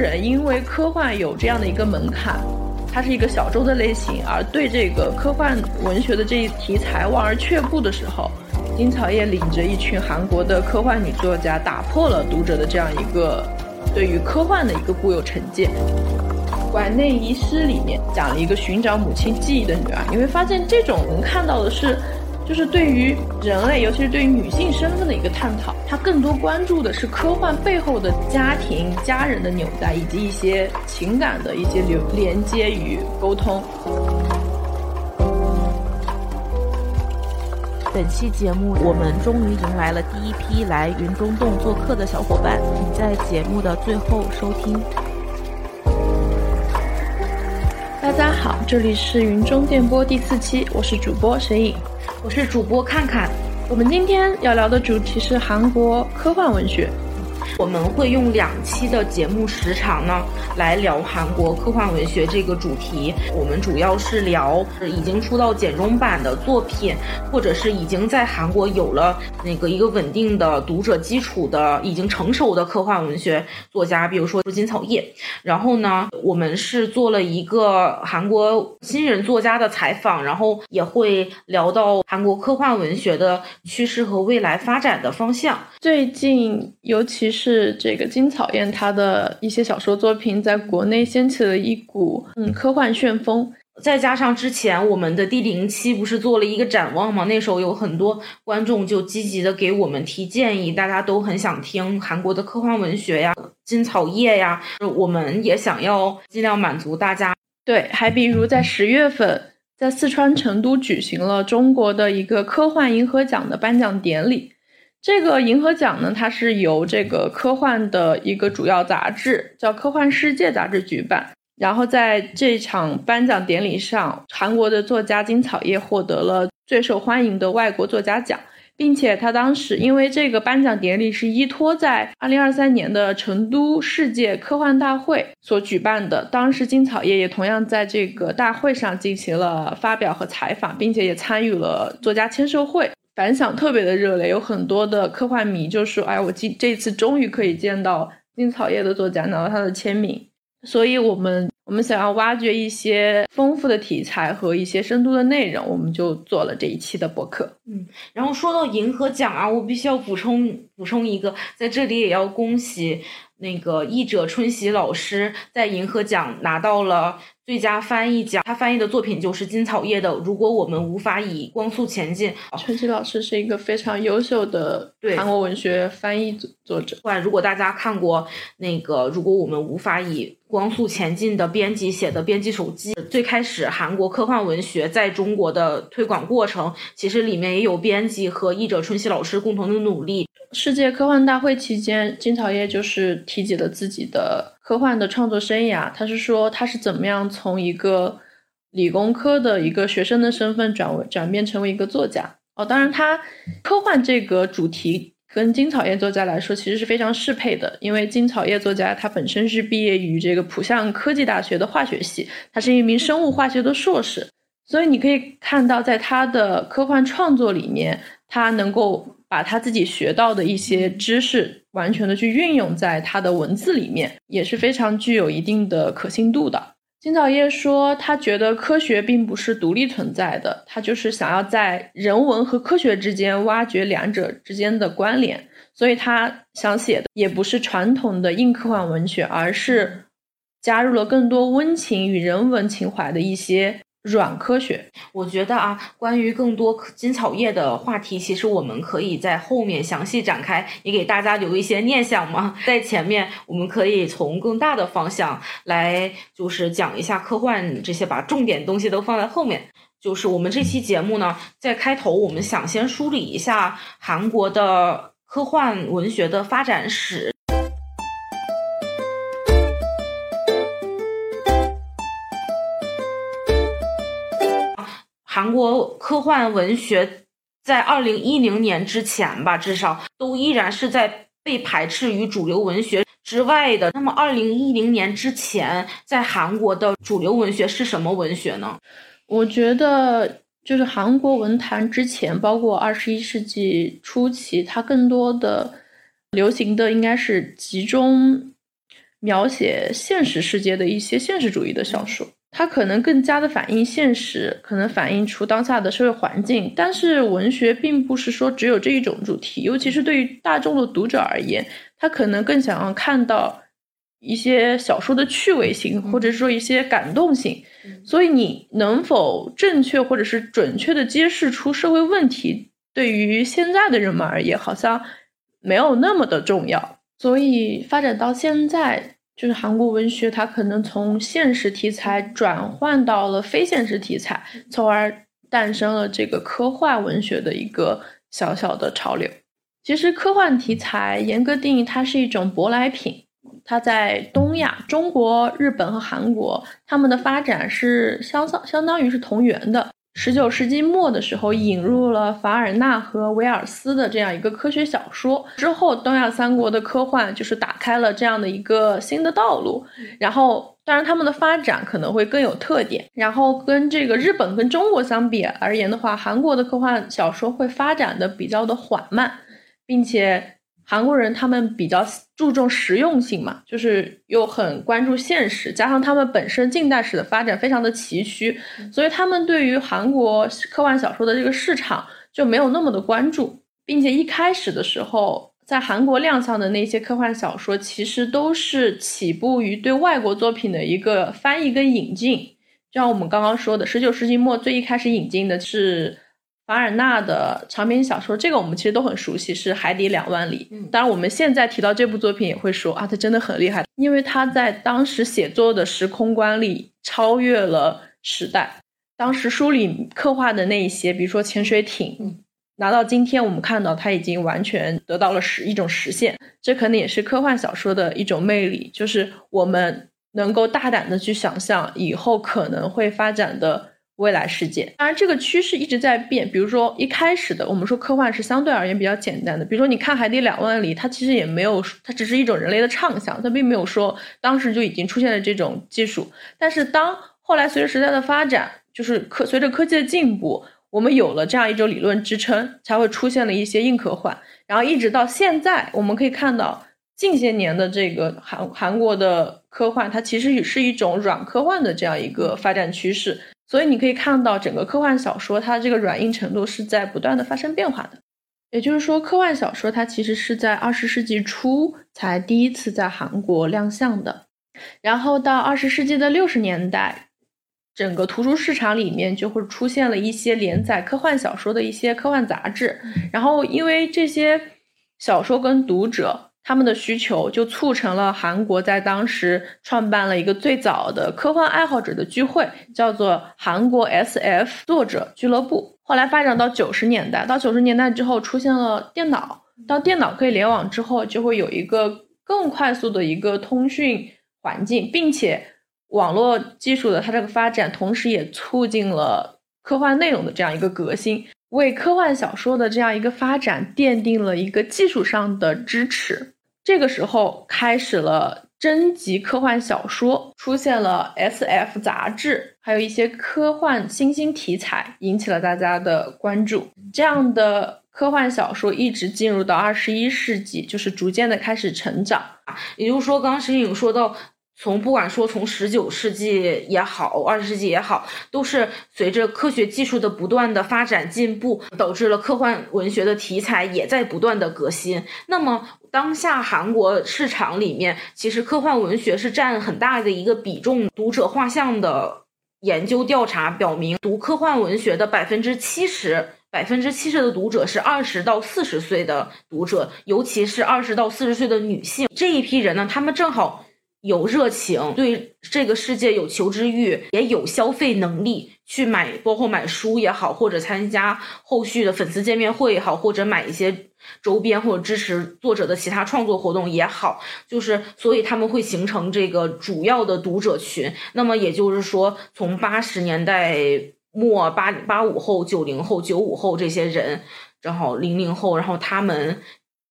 人因为科幻有这样的一个门槛，它是一个小众的类型，而对这个科幻文学的这一题材望而却步的时候，金草叶领着一群韩国的科幻女作家，打破了读者的这样一个对于科幻的一个固有成见。《馆内遗失》里面讲了一个寻找母亲记忆的女儿，你会发现这种能看到的是，就是对于人类，尤其是对于女性身份的一个探讨。它更多关注的是科幻背后的家庭、家人的纽带，以及一些情感的一些流连接与沟通。本期节目，我们终于迎来了第一批来云中洞做客的小伙伴，请在节目的最后收听。大家好，这里是云中电波第四期，我是主播沈颖，我是主播看看。我们今天要聊的主题是韩国科幻文学。我们会用两期的节目时长呢，来聊韩国科幻文学这个主题。我们主要是聊已经出到简中版的作品，或者是已经在韩国有了那个一个稳定的读者基础的、已经成熟的科幻文学作家，比如说金草叶。然后呢，我们是做了一个韩国新人作家的采访，然后也会聊到韩国科幻文学的趋势和未来发展的方向。最近，尤其是。是这个金草燕，她的一些小说作品在国内掀起了一股嗯科幻旋风。再加上之前我们的第零期不是做了一个展望吗？那时候有很多观众就积极的给我们提建议，大家都很想听韩国的科幻文学呀，金草叶呀，我们也想要尽量满足大家。对，还比如在十月份，在四川成都举行了中国的一个科幻银河奖的颁奖典礼。这个银河奖呢，它是由这个科幻的一个主要杂志叫《科幻世界》杂志举办。然后在这场颁奖典礼上，韩国的作家金草叶获得了最受欢迎的外国作家奖，并且他当时因为这个颁奖典礼是依托在2023年的成都世界科幻大会所举办的，当时金草叶也同样在这个大会上进行了发表和采访，并且也参与了作家签售会。反响特别的热烈，有很多的科幻迷就说：“哎，我今这次终于可以见到金草叶的作家拿到他的签名。”所以，我们我们想要挖掘一些丰富的题材和一些深度的内容，我们就做了这一期的播客。嗯，然后说到银河奖啊，我必须要补充补充一个，在这里也要恭喜那个译者春喜老师在银河奖拿到了。最佳翻译奖，他翻译的作品就是金草叶的《如果我们无法以光速前进》。春熙老师是一个非常优秀的韩国文学翻译作者。对，如果大家看过那个《如果我们无法以光速前进》的编辑写的编辑手记，最开始韩国科幻文学在中国的推广过程，其实里面也有编辑和译者春熙老师共同的努力。世界科幻大会期间，金草叶就是提及了自己的科幻的创作生涯。他是说他是怎么样从一个理工科的一个学生的身份转为转变成为一个作家。哦，当然，他科幻这个主题跟金草叶作家来说其实是非常适配的，因为金草叶作家他本身是毕业于这个浦项科技大学的化学系，他是一名生物化学的硕士，所以你可以看到在他的科幻创作里面，他能够。把他自己学到的一些知识完全的去运用在他的文字里面，也是非常具有一定的可信度的。金草叶说，他觉得科学并不是独立存在的，他就是想要在人文和科学之间挖掘两者之间的关联，所以他想写的也不是传统的硬科幻文学，而是加入了更多温情与人文情怀的一些。软科学，我觉得啊，关于更多金草叶的话题，其实我们可以在后面详细展开，也给大家留一些念想嘛。在前面，我们可以从更大的方向来，就是讲一下科幻这些，把重点东西都放在后面。就是我们这期节目呢，在开头，我们想先梳理一下韩国的科幻文学的发展史。韩国科幻文学在二零一零年之前吧，至少都依然是在被排斥于主流文学之外的。那么，二零一零年之前，在韩国的主流文学是什么文学呢？我觉得，就是韩国文坛之前，包括二十一世纪初期，它更多的流行的应该是集中描写现实世界的一些现实主义的小说。它可能更加的反映现实，可能反映出当下的社会环境。但是文学并不是说只有这一种主题，尤其是对于大众的读者而言，他可能更想要看到一些小说的趣味性，或者说一些感动性。所以你能否正确或者是准确的揭示出社会问题，对于现在的人们而言，好像没有那么的重要。所以发展到现在。就是韩国文学，它可能从现实题材转换到了非现实题材，从而诞生了这个科幻文学的一个小小的潮流。其实科幻题材严格定义，它是一种舶来品，它在东亚、中国、日本和韩国，他们的发展是相相相当于是同源的。十九世纪末的时候，引入了凡尔纳和威尔斯的这样一个科学小说之后，东亚三国的科幻就是打开了这样的一个新的道路。然后，当然他们的发展可能会更有特点。然后跟这个日本跟中国相比而言的话，韩国的科幻小说会发展的比较的缓慢，并且。韩国人他们比较注重实用性嘛，就是又很关注现实，加上他们本身近代史的发展非常的崎岖，所以他们对于韩国科幻小说的这个市场就没有那么的关注，并且一开始的时候，在韩国亮相的那些科幻小说，其实都是起步于对外国作品的一个翻译跟引进，就像我们刚刚说的，十九世纪末最一开始引进的是。凡尔纳的长篇小说，这个我们其实都很熟悉，是《海底两万里》。当然，我们现在提到这部作品，也会说啊，他真的很厉害，因为他在当时写作的时空观里超越了时代。当时书里刻画的那一些，比如说潜水艇，拿到今天我们看到，它已经完全得到了实一种实现。这可能也是科幻小说的一种魅力，就是我们能够大胆的去想象以后可能会发展的。未来世界，当然这个趋势一直在变。比如说一开始的，我们说科幻是相对而言比较简单的。比如说你看《海底两万里》，它其实也没有，它只是一种人类的畅想，它并没有说当时就已经出现了这种技术。但是当后来随着时代的发展，就是科随着科技的进步，我们有了这样一种理论支撑，才会出现了一些硬科幻。然后一直到现在，我们可以看到近些年的这个韩韩国的科幻，它其实也是一种软科幻的这样一个发展趋势。所以你可以看到，整个科幻小说它这个软硬程度是在不断的发生变化的。也就是说，科幻小说它其实是在二十世纪初才第一次在韩国亮相的。然后到二十世纪的六十年代，整个图书市场里面就会出现了一些连载科幻小说的一些科幻杂志。然后因为这些小说跟读者。他们的需求就促成了韩国在当时创办了一个最早的科幻爱好者的聚会，叫做韩国 S.F 作者俱乐部。后来发展到九十年代，到九十年代之后出现了电脑，到电脑可以联网之后，就会有一个更快速的一个通讯环境，并且网络技术的它这个发展，同时也促进了科幻内容的这样一个革新。为科幻小说的这样一个发展奠定了一个技术上的支持。这个时候开始了征集科幻小说，出现了 S.F 杂志，还有一些科幻新兴题材，引起了大家的关注。这样的科幻小说一直进入到二十一世纪，就是逐渐的开始成长。也就是说，刚刚石颖说到。从不管说从十九世纪也好，二十世纪也好，都是随着科学技术的不断的发展进步，导致了科幻文学的题材也在不断的革新。那么当下韩国市场里面，其实科幻文学是占很大的一个比重。读者画像的研究调查表明，读科幻文学的百分之七十，百分之七十的读者是二十到四十岁的读者，尤其是二十到四十岁的女性这一批人呢，他们正好。有热情，对这个世界有求知欲，也有消费能力，去买，包括买书也好，或者参加后续的粉丝见面会也好，或者买一些周边或者支持作者的其他创作活动也好，就是所以他们会形成这个主要的读者群。那么也就是说，从八十年代末八八五后、九零后、九五后这些人，正好零零后，然后他们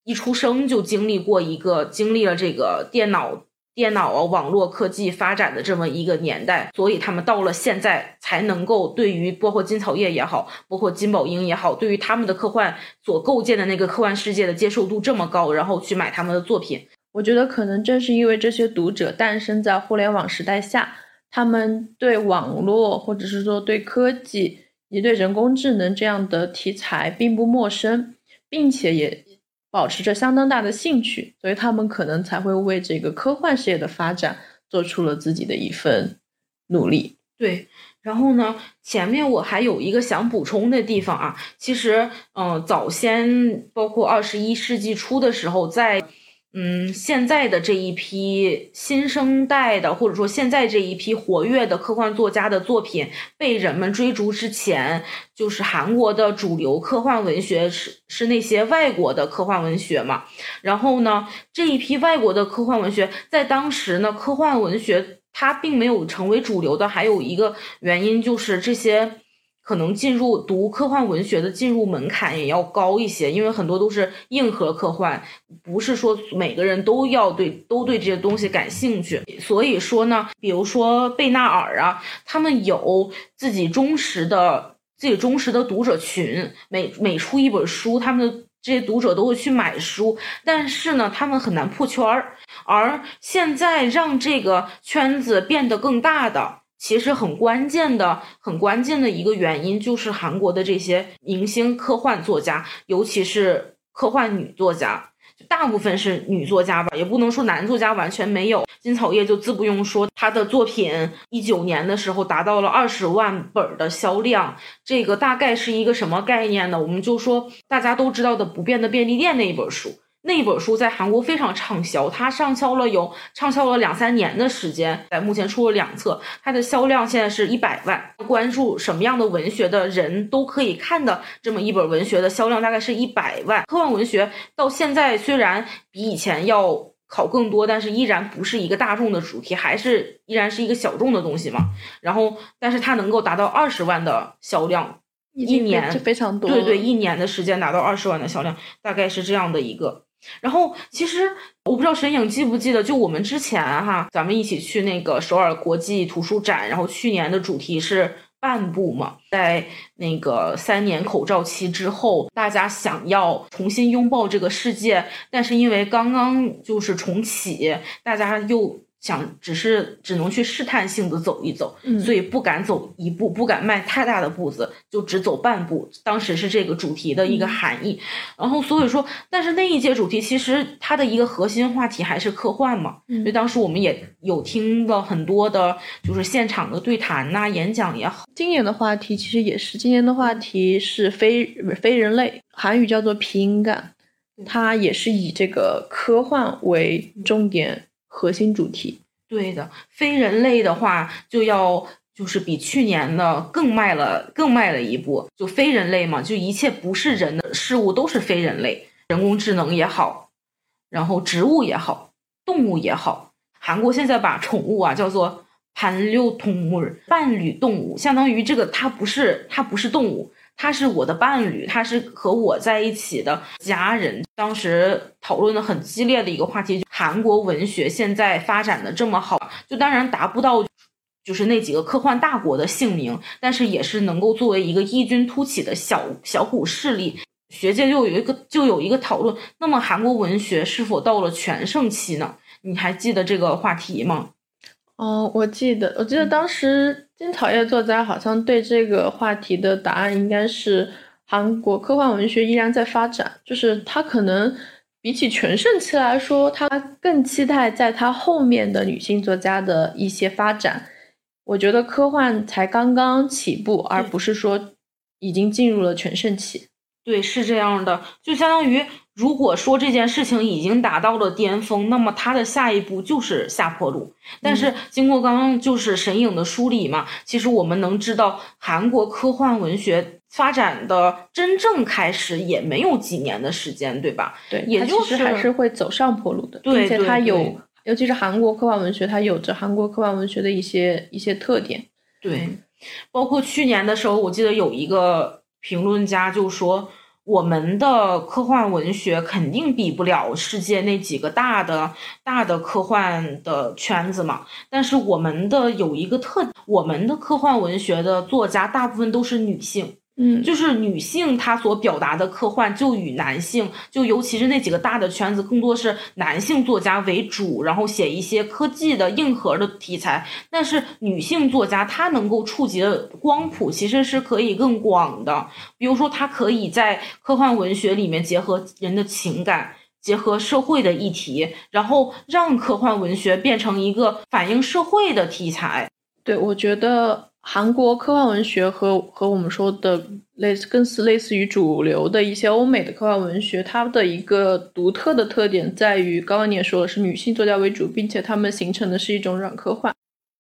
一出生就经历过一个经历了这个电脑。电脑啊，网络科技发展的这么一个年代，所以他们到了现在才能够对于包括金草叶也好，包括金宝英也好，对于他们的科幻所构建的那个科幻世界的接受度这么高，然后去买他们的作品。我觉得可能正是因为这些读者诞生在互联网时代下，他们对网络或者是说对科技以及对人工智能这样的题材并不陌生，并且也保持着相当大的兴趣，所以他们可能才会为这个科幻事业的发展做出了自己的一份努力。对。然后呢，前面我还有一个想补充的地方啊，其实，嗯，早先包括二十一世纪初的时候，在，嗯，现在的这一批新生代的，或者说现在这一批活跃的科幻作家的作品被人们追逐之前，就是韩国的主流科幻文学是是那些外国的科幻文学嘛。然后呢，这一批外国的科幻文学在当时呢，科幻文学。它并没有成为主流的，还有一个原因就是这些可能进入读科幻文学的进入门槛也要高一些，因为很多都是硬核科幻，不是说每个人都要对都对这些东西感兴趣。所以说呢，比如说贝纳尔啊，他们有自己忠实的自己忠实的读者群，每每出一本书，他们的这些读者都会去买书，但是呢，他们很难破圈儿。而现在让这个圈子变得更大的，其实很关键的、很关键的一个原因，就是韩国的这些明星科幻作家，尤其是科幻女作家，大部分是女作家吧，也不能说男作家完全没有。金草叶就自不用说，他的作品一九年的时候达到了二十万本的销量，这个大概是一个什么概念呢？我们就说大家都知道的《不变的便利店》那一本书。那本书在韩国非常畅销，它上销了有畅销了两三年的时间，在目前出了两册，它的销量现在是一百万。关注什么样的文学的人都可以看的这么一本文学的销量大概是一百万。科幻文学到现在虽然比以前要考更多，但是依然不是一个大众的主题，还是依然是一个小众的东西嘛。然后，但是它能够达到二十万的销量，一年非常多。对对，一年的时间达到二十万的销量，大概是这样的一个。然后，其实我不知道沈影记不记得，就我们之前哈，咱们一起去那个首尔国际图书展，然后去年的主题是半步嘛，在那个三年口罩期之后，大家想要重新拥抱这个世界，但是因为刚刚就是重启，大家又。想只是只能去试探性的走一走，所以不敢走一步，不敢迈太大的步子，就只走半步。当时是这个主题的一个含义。然后所以说，但是那一届主题其实它的一个核心话题还是科幻嘛。所以当时我们也有听了很多的，就是现场的对谈呐、演讲也好。今年的话题其实也是，今年的话题是非非人类，韩语叫做皮音感，它也是以这个科幻为重点。核心主题，对的，非人类的话就要就是比去年的更迈了，更迈了一步。就非人类嘛，就一切不是人的事物都是非人类，人工智能也好，然后植物也好，动物也好。韩国现在把宠物啊叫做盘六通物伴侣动物，相当于这个它不是它不是动物。它是我的伴侣，它是和我在一起的家人。当时讨论的很激烈的一个话题，韩国文学现在发展的这么好，就当然达不到就是那几个科幻大国的姓名，但是也是能够作为一个异军突起的小小股势力。学界就有一个就有一个讨论，那么韩国文学是否到了全盛期呢？你还记得这个话题吗？哦，我记得，我记得当时金草叶作家好像对这个话题的答案应该是韩国科幻文学依然在发展，就是他可能比起全盛期来说，他更期待在他后面的女性作家的一些发展。我觉得科幻才刚刚起步，而不是说已经进入了全盛期。对，是这样的，就相当于。如果说这件事情已经达到了巅峰，那么它的下一步就是下坡路。但是经过刚刚就是神影的梳理嘛，其实我们能知道，韩国科幻文学发展的真正开始也没有几年的时间，对吧？对，也就是还是会走上坡路的，并且它有，尤其是韩国科幻文学，它有着韩国科幻文学的一些一些特点。对，包括去年的时候，我记得有一个评论家就说。我们的科幻文学肯定比不了世界那几个大的大的科幻的圈子嘛，但是我们的有一个特，我们的科幻文学的作家大部分都是女性，嗯，就是女性她所表达的科幻，就与男性，就尤其是那几个大的圈子，更多是男性作家为主，然后写一些科技的硬核的题材。但是女性作家她能够触及的光谱其实是可以更广的，比如说她可以在科幻文学里面结合人的情感，结合社会的议题，然后让科幻文学变成一个反映社会的题材。对，我觉得。韩国科幻文学和和我们说的类似，更是类似于主流的一些欧美的科幻文学，它的一个独特的特点在于，刚刚你也说了，是女性作家为主，并且他们形成的是一种软科幻。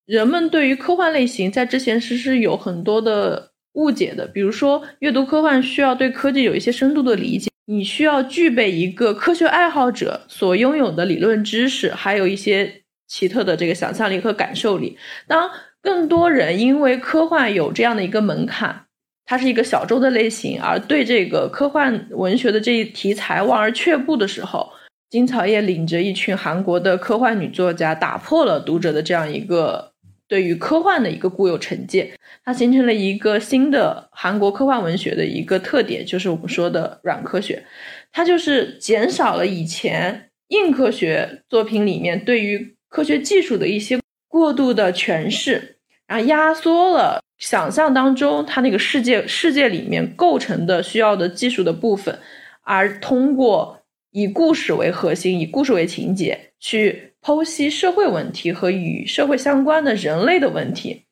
人们对于科幻类型在之前是是有很多的误解的，比如说阅读科幻需要对科技有一些深度的理解，你需要具备一个科学爱好者所拥有的理论知识，还有一些奇特的这个想象力和感受力。当更多人因为科幻有这样的一个门槛，它是一个小众的类型，而对这个科幻文学的这一题材望而却步的时候，金草叶领着一群韩国的科幻女作家，打破了读者的这样一个对于科幻的一个固有成见，它形成了一个新的韩国科幻文学的一个特点，就是我们说的软科学，它就是减少了以前硬科学作品里面对于科学技术的一些。过度的诠释，然后压缩了想象当中它那个世界世界里面构成的需要的技术的部分，而通过以故事为核心、以故事为情节去剖析社会问题和与社会相关的人类的问题，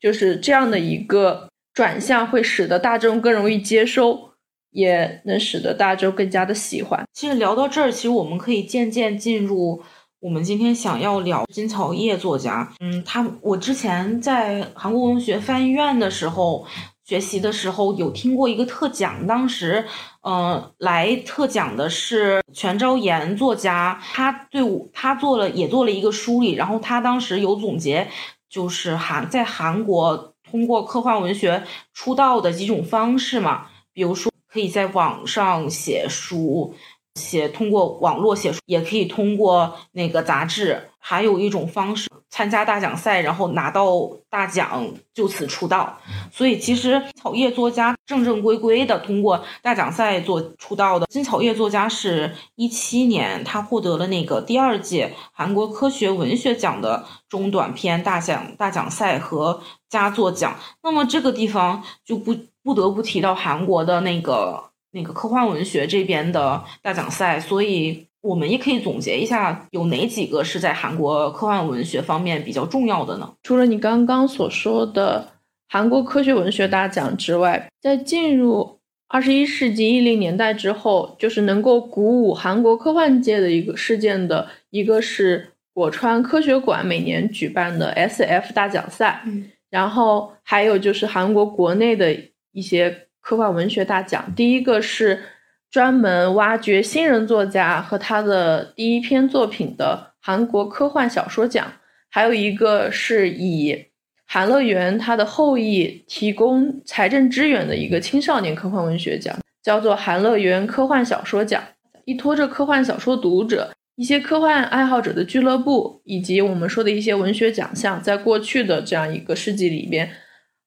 就是这样的一个转向，会使得大众更容易接收，也能使得大众更加的喜欢。其实聊到这儿，其实我们可以渐渐进入。我们今天想要聊金草叶作家，嗯，他我之前在韩国文学翻译院的时候学习的时候有听过一个特讲，当时，嗯，来特讲的是全昭妍作家，他对我他做了也做了一个梳理，然后他当时有总结，就是韩在韩国通过科幻文学出道的几种方式嘛，比如说可以在网上写书。写通过网络写书，也可以通过那个杂志，还有一种方式参加大奖赛，然后拿到大奖，就此出道。所以其实草叶作家正正规规的通过大奖赛做出道的金草叶作家是一七年，他获得了那个第二届韩国科学文学奖的中短篇大奖大奖赛和佳作奖。那么这个地方就不不得不提到韩国的那个。那个科幻文学这边的大奖赛，所以我们也可以总结一下，有哪几个是在韩国科幻文学方面比较重要的呢？除了你刚刚所说的韩国科学文学大奖之外，在进入二十一世纪一零年代之后，就是能够鼓舞韩国科幻界的一个事件的一个是果川科学馆每年举办的 SF 大奖赛，嗯，然后还有就是韩国国内的一些。科幻文学大奖，第一个是专门挖掘新人作家和他的第一篇作品的韩国科幻小说奖，还有一个是以韩乐园他的后裔提供财政支援的一个青少年科幻文学奖，叫做韩乐园科幻小说奖。依托着科幻小说读者、一些科幻爱好者的俱乐部，以及我们说的一些文学奖项，在过去的这样一个世纪里边。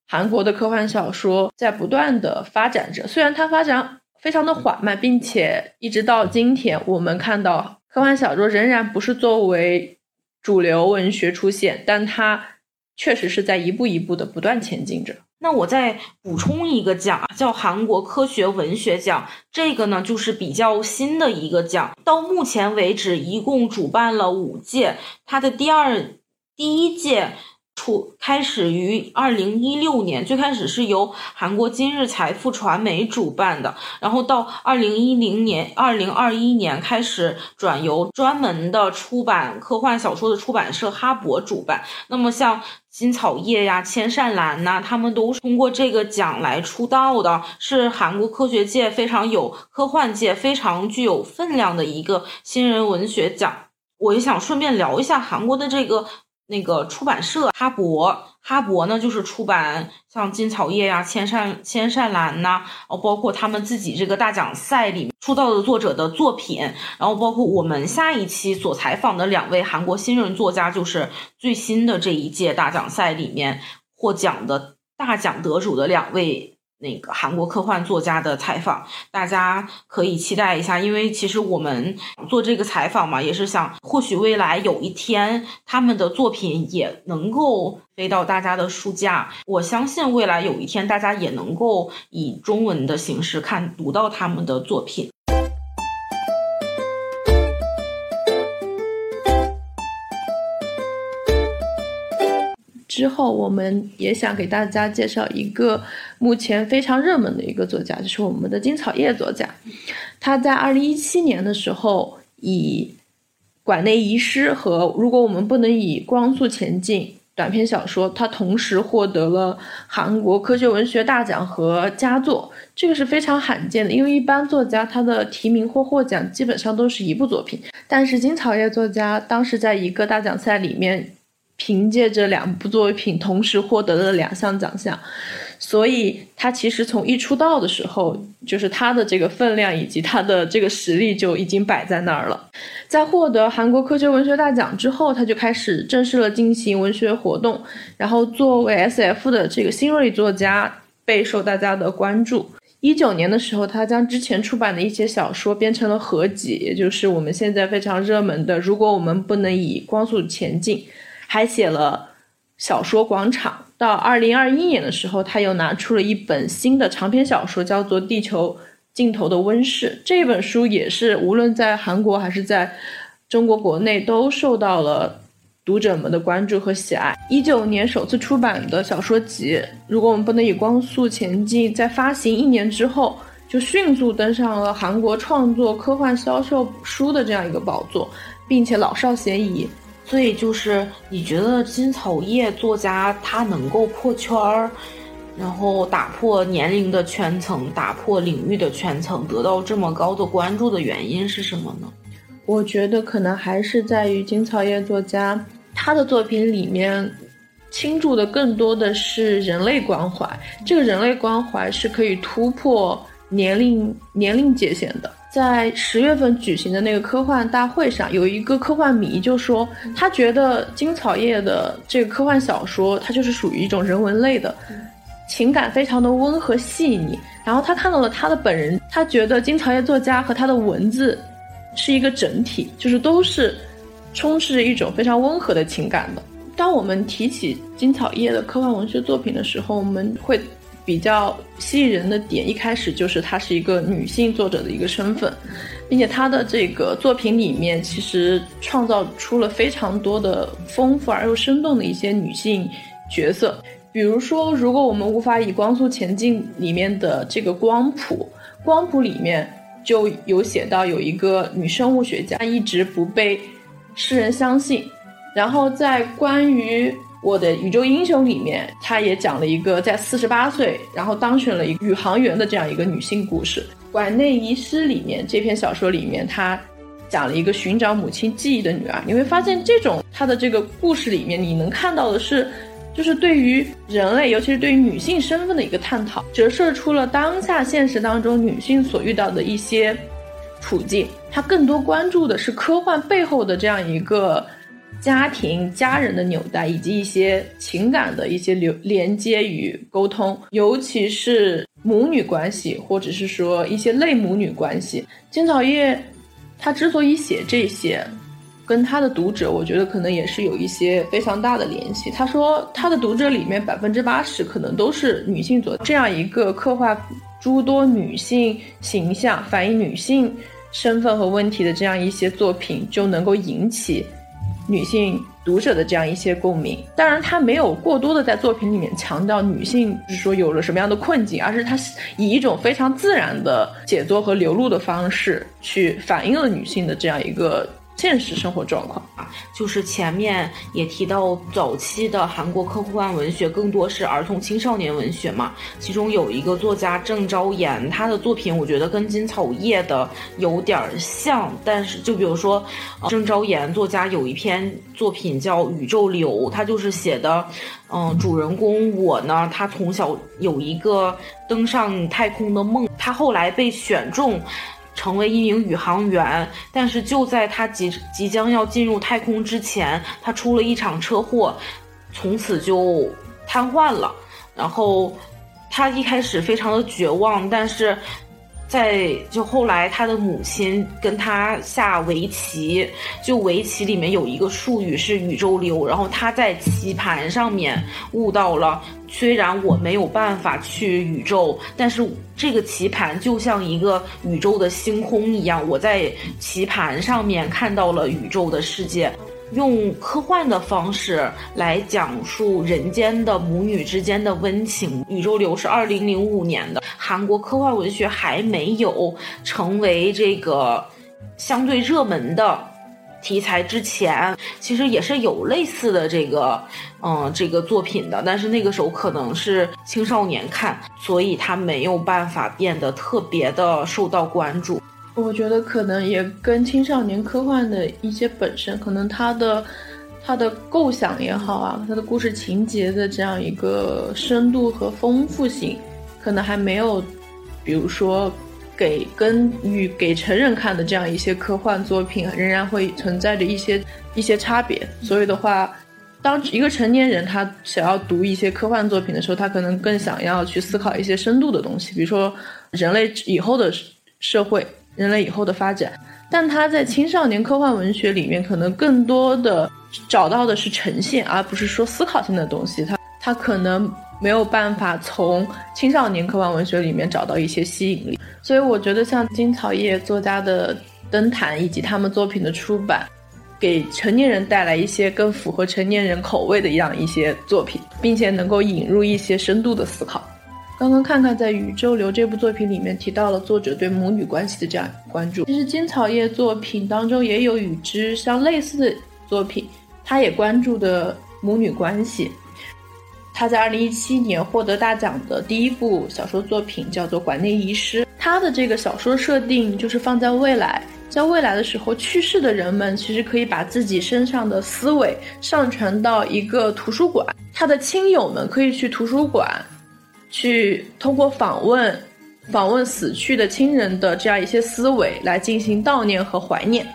韩国的科幻小说在不断的发展着，虽然它发展非常的缓慢，并且一直到今天，我们看到科幻小说仍然不是作为主流文学出现，但它确实是在一步一步的不断前进着。那我再补充一个奖，叫韩国科学文学奖，这个呢就是比较新的一个奖，到目前为止一共主办了五届，它的第二第一届。出开始于二零一六年，最开始是由韩国今日财富传媒主办的，然后到二零一零年、二零二一年开始转由专门的出版科幻小说的出版社哈勃主办。那么像金草叶呀、千善兰呐，他们都是通过这个奖来出道的，是韩国科学界非常有科幻界非常具有分量的一个新人文学奖。我也想顺便聊一下韩国的这个。那个出版社哈勃，哈勃呢就是出版像金草叶呀、千善千善兰呐，哦包括他们自己这个大奖赛里出道的作者的作品，然后包括我们下一期所采访的两位韩国新人作家，就是最新的这一届大奖赛里面获奖的大奖得主的两位那个韩国科幻作家的采访，大家可以期待一下。因为其实我们做这个采访嘛，也是想，或许未来有一天，他们的作品也能够飞到大家的书架。我相信未来有一天，大家也能够以中文的形式看读到他们的作品。之后，我们也想给大家介绍一个目前非常热门的一个作家，就是我们的金草叶作家。他在二零一七年的时候，以《馆内遗失》和《如果我们不能以光速前进》短篇小说，他同时获得了韩国科学文学大奖和佳作，这个是非常罕见的。因为一般作家他的提名或获奖基本上都是一部作品，但是金草叶作家当时在一个大奖赛里面。凭借着两部作品同时获得了两项奖项，所以他其实从一出道的时候，就是他的这个分量以及他的这个实力就已经摆在那儿了。在获得韩国科学文学大奖之后，他就开始正式了进行文学活动，然后作为 S.F 的这个新锐作家备受大家的关注。一九年的时候，他将之前出版的一些小说编成了合集，也就是我们现在非常热门的《如果我们不能以光速前进》。还写了小说《广场》。到二零二一年的时候，他又拿出了一本新的长篇小说，叫做《地球尽头的温室》。这本书也是无论在韩国还是在中国国内都受到了读者们的关注和喜爱。一九年首次出版的小说集《如果我们不能以光速前进》，在发行一年之后，就迅速登上了韩国创作科幻销售书的这样一个宝座，并且老少咸宜。所以就是你觉得金草叶作家他能够破圈儿，然后打破年龄的圈层，打破领域的圈层，得到这么高的关注的原因是什么呢？我觉得可能还是在于金草叶作家他的作品里面倾注的更多的是人类关怀，这个人类关怀是可以突破年龄年龄界限的。在十月份举行的那个科幻大会上，有一个科幻迷就说，他觉得金草叶的这个科幻小说，它就是属于一种人文类的，情感非常的温和细腻。然后他看到了他的本人，他觉得金草叶作家和他的文字是一个整体，就是都是充斥着一种非常温和的情感的。当我们提起金草叶的科幻文学作品的时候，我们会。比较吸引人的点，一开始就是她是一个女性作者的一个身份，并且她的这个作品里面其实创造出了非常多的丰富而又生动的一些女性角色。比如说，如果我们无法以光速前进里面的这个光谱，光谱里面就有写到有一个女生物学家一直不被世人相信，然后在关于。我的宇宙英雄里面，他也讲了一个在四十八岁，然后当选了一个宇航员的这样一个女性故事。馆内遗失里面这篇小说里面，他讲了一个寻找母亲记忆的女儿。你会发现，这种他的这个故事里面，你能看到的是，就是对于人类，尤其是对于女性身份的一个探讨，折射出了当下现实当中女性所遇到的一些处境。他更多关注的是科幻背后的这样一个。家庭、家人的纽带，以及一些情感的一些流连接与沟通，尤其是母女关系，或者是说一些类母女关系。金草叶他之所以写这些，跟他的读者，我觉得可能也是有一些非常大的联系。他说他的读者里面百分之八十可能都是女性作，这样一个刻画诸多女性形象、反映女性身份和问题的这样一些作品，就能够引起。女性读者的这样一些共鸣，当然他没有过多的在作品里面强调女性，就是说有了什么样的困境，而是他以一种非常自然的写作和流露的方式去反映了女性的这样一个。现实生活状况啊，就是前面也提到，早期的韩国科幻文学更多是儿童青少年文学嘛。其中有一个作家郑昭妍，他的作品我觉得跟金草叶的有点像，但是就比如说，郑昭妍作家有一篇作品叫《宇宙流》，他就是写的，嗯，主人公我呢，他从小有一个登上太空的梦，他后来被选中。成为一名宇航员，但是就在他即即将要进入太空之前，他出了一场车祸，从此就瘫痪了。然后。他一开始非常的绝望，但是。在就后来，他的母亲跟他下围棋，就围棋里面有一个术语是宇宙流，然后他在棋盘上面悟到了，虽然我没有办法去宇宙，但是这个棋盘就像一个宇宙的星空一样，我在棋盘上面看到了宇宙的世界。用科幻的方式来讲述人间的母女之间的温情。《宇宙流》是二零零五年的韩国科幻文学还没有成为这个相对热门的题材之前，其实也是有类似的这个嗯这个作品的，但是那个时候可能是青少年看，所以它没有办法变得特别的受到关注。我觉得可能也跟青少年科幻的一些本身，可能它的它的构想也好啊，它的故事情节的这样一个深度和丰富性，可能还没有，比如说给跟与给成人看的这样一些科幻作品，仍然会存在着一些一些差别。所以的话，当一个成年人他想要读一些科幻作品的时候，他可能更想要去思考一些深度的东西，比如说人类以后的社会。人类以后的发展，但他在青少年科幻文学里面，可能更多的找到的是呈现，而不是说思考性的东西。他他可能没有办法从青少年科幻文学里面找到一些吸引力。所以我觉得，像金草叶作家的登坛以及他们作品的出版，给成年人带来一些更符合成年人口味的一样一些作品，并且能够引入一些深度的思考。刚刚看看在《宇宙流》这部作品里面提到了作者对母女关系的这样关注。其实金草叶作品当中也有与之相类似的作品，他也关注的母女关系。他在二零一七年获得大奖的第一部小说作品叫做《馆内遗失》，他的这个小说设定就是放在未来，在未来的时候去世的人们其实可以把自己身上的思维上传到一个图书馆，他的亲友们可以去图书馆。去通过访问，访问死去的亲人的这样一些思维来进行悼念和怀念。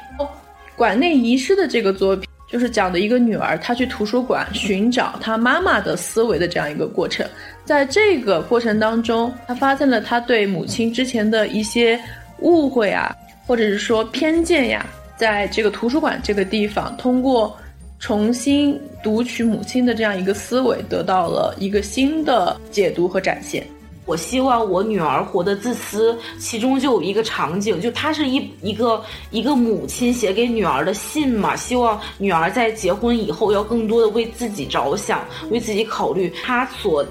馆内遗失的这个作品，就是讲的一个女儿，她去图书馆寻找她妈妈的思维的这样一个过程。在这个过程当中，她发现了她对母亲之前的一些误会啊，或者是说偏见呀，在这个图书馆这个地方，通过。重新读取母亲的这样一个思维，得到了一个新的解读和展现。我希望我女儿活得自私，其中就有一个场景，就她是一一个一个母亲写给女儿的信嘛，希望女儿在结婚以后要更多的为自己着想，为自己考虑。她所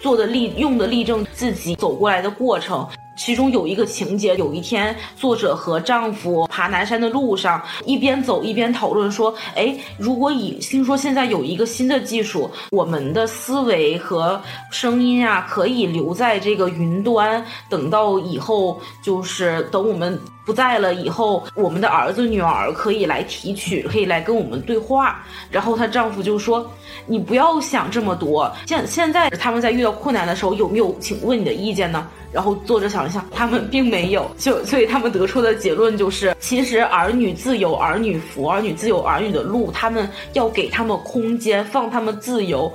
做的例用的例证，自己走过来的过程。其中有一个情节，有一天，作者和丈夫爬南山的路上，一边走一边讨论说：“哎，如果以听说现在有一个新的技术，我们的思维和声音啊，可以留在这个云端，等到以后，就是等我们不在了以后，我们的儿子女儿可以来提取，可以来跟我们对话。”然后她丈夫就说：“你不要想这么多，现现在他们在遇到困难的时候，有没有请问你的意见呢？”然后作者想了想，他们并没有，就所以他们得出的结论就是，其实儿女自有儿女福，儿女自有儿女的路，他们要给他们空间，放他们自由，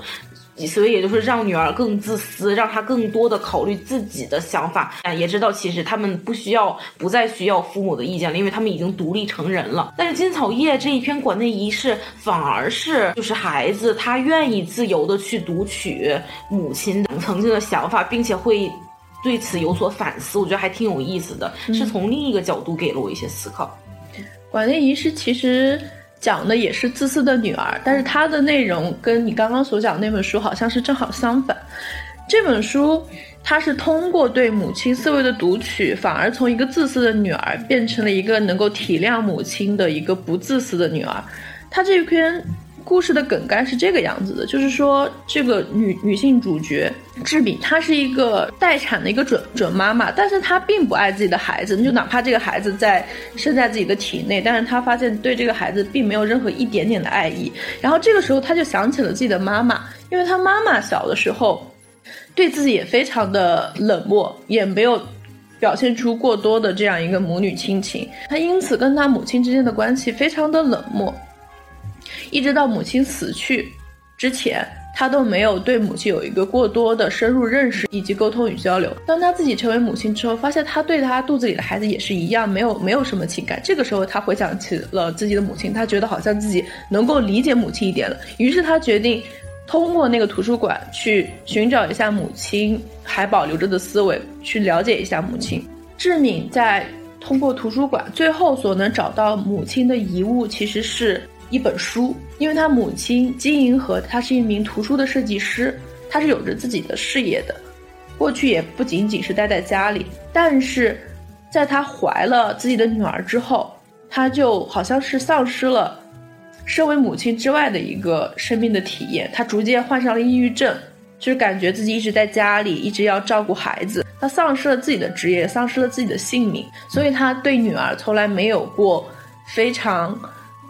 所以也就是让女儿更自私，让她更多的考虑自己的想法，也知道其实他们不需要，不再需要父母的意见了，因为他们已经独立成人了。但是金草叶这一篇馆内仪式，反而是就是孩子他愿意自由的去读取母亲曾经的想法，并且会。对此有所反思，我觉得还挺有意思的，是从另一个角度给了我一些思考。馆内仪式其实讲的也是自私的女儿，但是它的内容跟你刚刚所讲那本书好像是正好相反。这本书它是通过对母亲思维的读取，反而从一个自私的女儿变成了一个能够体谅母亲的一个不自私的女儿。它这篇。故事的梗概是这个样子的，就是说这个女女性主角志敏，她是一个待产的一个准准妈妈，但是她并不爱自己的孩子，就哪怕这个孩子在生在自己的体内，但是她发现对这个孩子并没有任何一点点的爱意。然后这个时候，她就想起了自己的妈妈，因为她妈妈小的时候对自己也非常的冷漠，也没有表现出过多的这样一个母女亲情，她因此跟她母亲之间的关系非常的冷漠。一直到母亲死去之前，他都没有对母亲有一个过多的深入认识以及沟通与交流。当他自己成为母亲之后，发现他对他肚子里的孩子也是一样，没有没有什么情感。这个时候，他回想起了自己的母亲，他觉得好像自己能够理解母亲一点了。于是他决定通过那个图书馆去寻找一下母亲还保留着的思维，去了解一下母亲。志敏在通过图书馆最后所能找到母亲的遗物，其实是。一本书，因为他母亲金银河，他是一名图书的设计师，他是有着自己的事业的，过去也不仅仅是待在家里，但是，在他怀了自己的女儿之后，他就好像是丧失了身为母亲之外的一个生命的体验，他逐渐患上了抑郁症，就是感觉自己一直在家里，一直要照顾孩子，他丧失了自己的职业，丧失了自己的性命，所以他对女儿从来没有过非常。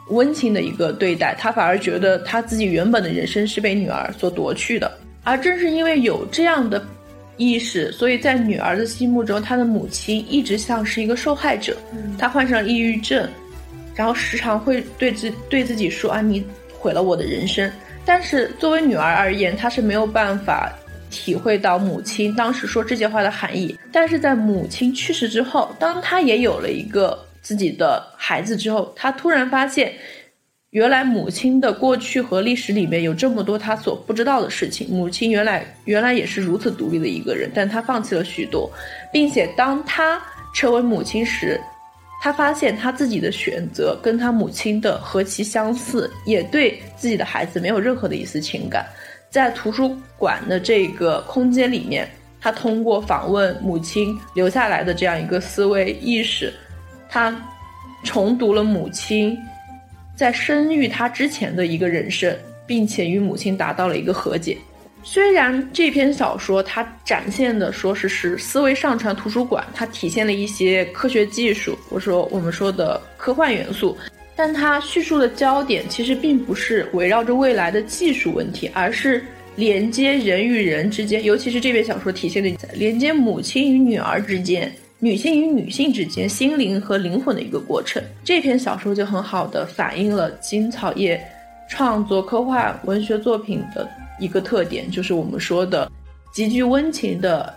温情的一个对待，他反而觉得他自己原本的人生是被女儿所夺去的。而正是因为有这样的意识，所以在女儿的心目中，她的母亲一直像是一个受害者。她患上抑郁症，然后时常会对自对自己说：“啊，你毁了我的人生。”但是作为女儿而言，她是没有办法体会到母亲当时说这些话的含义。但是在母亲去世之后，当她也有了一个。自己的孩子之后，他突然发现，原来母亲的过去和历史里面有这么多他所不知道的事情。母亲原来原来也是如此独立的一个人，但他放弃了许多，并且当他成为母亲时，他发现他自己的选择跟他母亲的何其相似，也对自己的孩子没有任何的一丝情感。在图书馆的这个空间里面，他通过访问母亲留下来的这样一个思维意识。他重读了母亲在生育他之前的一个人生，并且与母亲达到了一个和解。虽然这篇小说它展现的说是是思维上传图书馆，它体现了一些科学技术，或者说我们说的科幻元素，但它叙述的焦点其实并不是围绕着未来的技术问题，而是连接人与人之间，尤其是这篇小说体现的连接母亲与女儿之间。女性与女性之间心灵和灵魂的一个过程，这篇小说就很好的反映了金草叶创作科幻文学作品的一个特点，就是我们说的极具温情的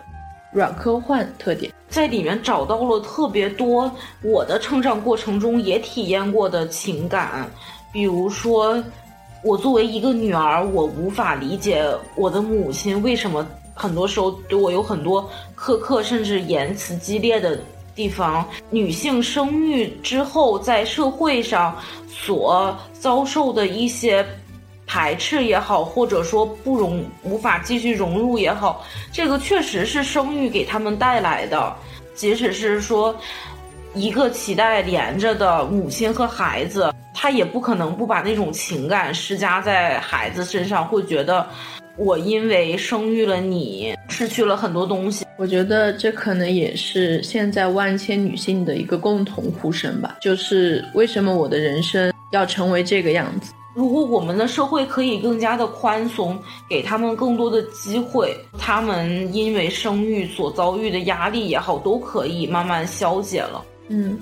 软科幻特点，在里面找到了特别多我的成长过程中也体验过的情感，比如说，我作为一个女儿，我无法理解我的母亲为什么。很多时候对我有很多苛刻甚至言辞激烈的地方。女性生育之后在社会上所遭受的一些排斥也好，或者说不容无法继续融入也好，这个确实是生育给他们带来的。即使是说一个脐带连着的母亲和孩子，他也不可能不把那种情感施加在孩子身上，会觉得。我因为生育了你，失去了很多东西。我觉得这可能也是现在万千女性的一个共同呼声吧。就是为什么我的人生要成为这个样子？如果我们的社会可以更加的宽松，给他们更多的机会，他们因为生育所遭遇的压力也好，都可以慢慢消解了。嗯，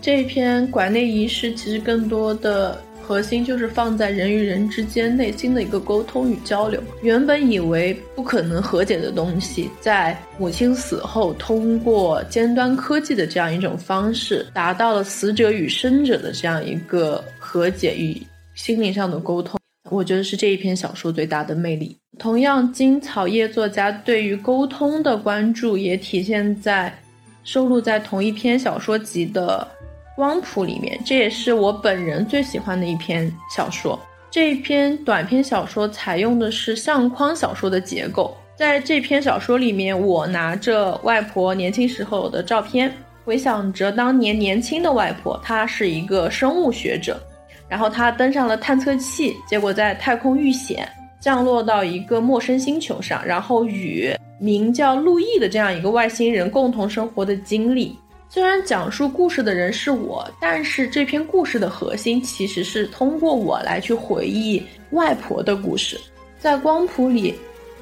这篇馆内仪式其实更多的。核心就是放在人与人之间内心的一个沟通与交流。原本以为不可能和解的东西，在母亲死后，通过尖端科技的这样一种方式，达到了死者与生者的这样一个和解与心灵上的沟通。我觉得是这一篇小说最大的魅力。同样，金草叶作家对于沟通的关注，也体现在收录在同一篇小说集的。光谱里面，这也是我本人最喜欢的一篇小说。这一篇短篇小说采用的是相框小说的结构。在这篇小说里面，我拿着外婆年轻时候的照片，回想着当年年轻的外婆，她是一个生物学者，然后她登上了探测器，结果在太空遇险，降落到一个陌生星球上，然后与名叫路易的这样一个外星人共同生活的经历。虽然讲述故事的人是我，但是这篇故事的核心其实是通过我来去回忆外婆的故事。在光谱里，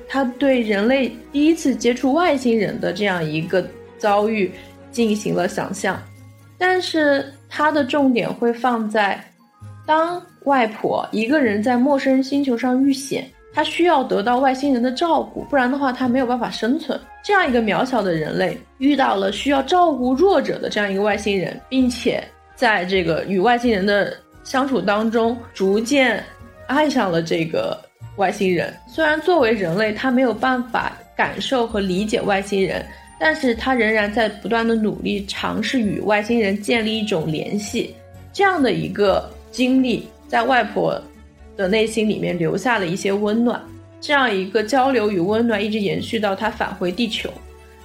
他对人类第一次接触外星人的这样一个遭遇进行了想象，但是他的重点会放在当外婆一个人在陌生星球上遇险，他需要得到外星人的照顾，不然的话他没有办法生存。这样一个渺小的人类遇到了需要照顾弱者的这样一个外星人，并且在这个与外星人的相处当中，逐渐爱上了这个外星人。虽然作为人类，他没有办法感受和理解外星人，但是他仍然在不断的努力尝试与外星人建立一种联系。这样的一个经历，在外婆的内心里面留下了一些温暖。这样一个交流与温暖一直延续到他返回地球。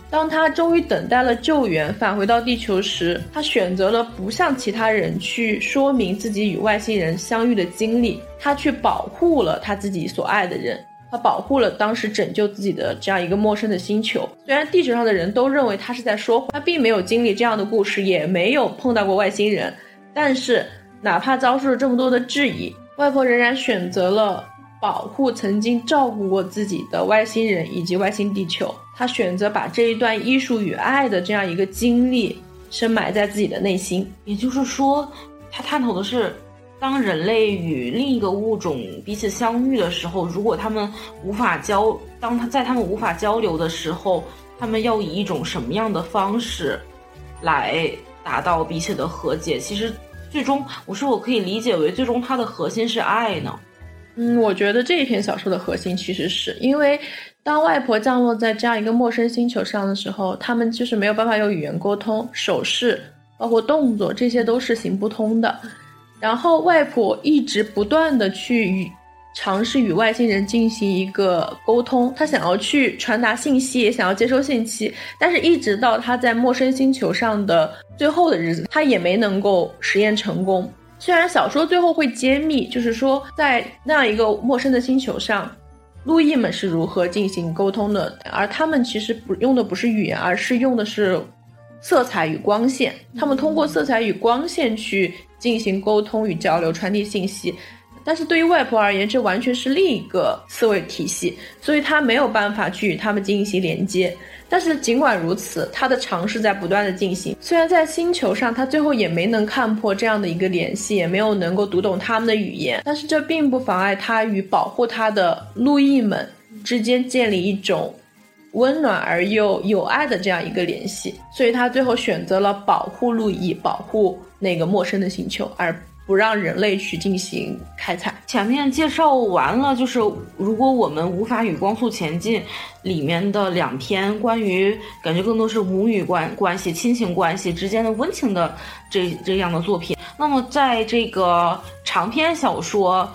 当他终于等待了救援，返回到地球时，他选择了不向其他人去说明自己与外星人相遇的经历，他去保护了他自己所爱的人，他保护了当时拯救自己的这样一个陌生的星球。虽然地球上的人都认为他是在说谎，他并没有经历这样的故事，也没有碰到过外星人。但是，哪怕遭受了这么多的质疑，外婆仍然选择了保护曾经照顾过自己的外星人以及外星地球。她选择把这一段艺术与爱的这样一个经历深埋在自己的内心。也就是说，他探讨的是，当人类与另一个物种彼此相遇的时候，如果他们无法交，当他在他们无法交流的时候，他们要以一种什么样的方式来达到彼此的和解？其实。最终，我说我可以理解为最终它的核心是爱呢？嗯，我觉得这一篇小说的核心其实是因为，当外婆降落在这样一个陌生星球上的时候，他们就是没有办法用语言沟通，手势包括动作这些都是行不通的。然后外婆一直不断的去与。尝试与外星人进行一个沟通，他想要去传达信息，也想要接收信息，但是一直到他在陌生星球上的最后的日子，他也没能够实验成功。虽然小说最后会揭秘，就是说在那样一个陌生的星球上，路易们是如何进行沟通的，而他们其实不用的不是语言，而是用的是色彩与光线，他们通过色彩与光线去进行沟通与交流，传递信息。但是对于外婆而言，这完全是另一个思维体系，所以她没有办法去与他们进行连接。但是尽管如此，她的尝试在不断的进行。虽然在星球上，她最后也没能看破这样的一个联系，也没有能够读懂他们的语言，但是这并不妨碍她与保护她的路易们之间建立一种温暖而又有爱的这样一个联系。所以她最后选择了保护路易，保护那个陌生的星球，而。不让人类去进行开采。前面介绍完了，就是如果我们无法与光速前进，里面的两篇关于感觉更多是母女关关系、亲情关系之间的温情的这这样的作品，那么在这个长篇小说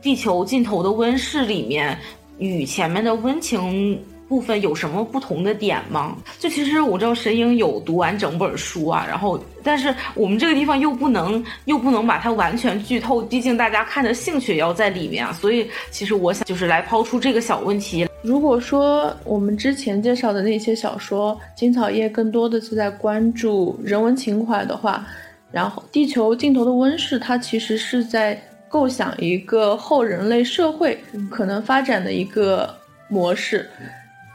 《地球尽头的温室》里面，与前面的温情。部分有什么不同的点吗？就其实我知道神鹰有读完整本书啊，然后但是我们这个地方又不能又不能把它完全剧透，毕竟大家看的兴趣也要在里面啊。所以其实我想就是来抛出这个小问题。如果说我们之前介绍的那些小说，金草叶更多的是在关注人文情怀的话，然后地球尽头的温室，它其实是在构想一个后人类社会可能发展的一个模式。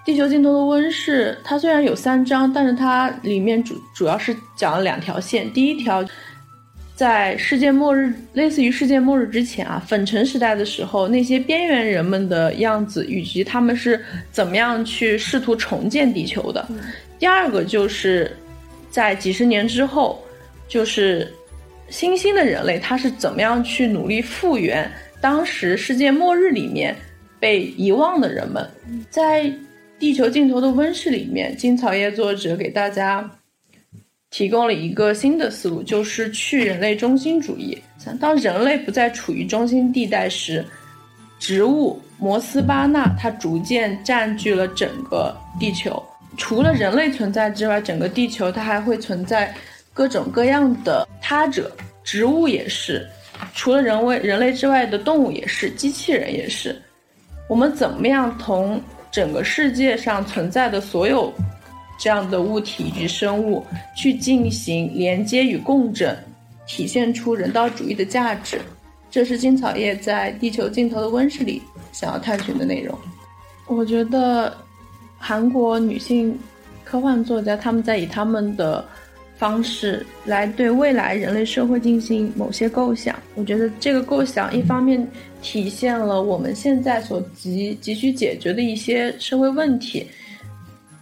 地球尽头的温室，它虽然有三章，但是它里面主主要是讲了两条线。第一条，在世界末日，类似于世界末日之前啊，粉尘时代的时候，那些边缘人们的样子，以及他们是怎么样去试图重建地球的。第二个就是在几十年之后，就是新兴的人类，他是怎么样去努力复原当时世界末日里面被遗忘的人们，在。地球尽头的温室里面，金草叶作者给大家提供了一个新的思路，就是去人类中心主义。当人类不再处于中心地带时，植物摩斯巴纳它逐渐占据了整个地球。除了人类存在之外，整个地球它还会存在各种各样的他者，植物也是，除了人为人类之外的动物也是，机器人也是。我们怎么样同？整个世界上存在的所有这样的物体与生物去进行连接与共振，体现出人道主义的价值，这是金草叶在地球尽头的温室里想要探寻的内容。我觉得韩国女性科幻作家他们在以他们的方式来对未来人类社会进行某些构想。我觉得这个构想一方面体现了我们现在所急急需解决的一些社会问题，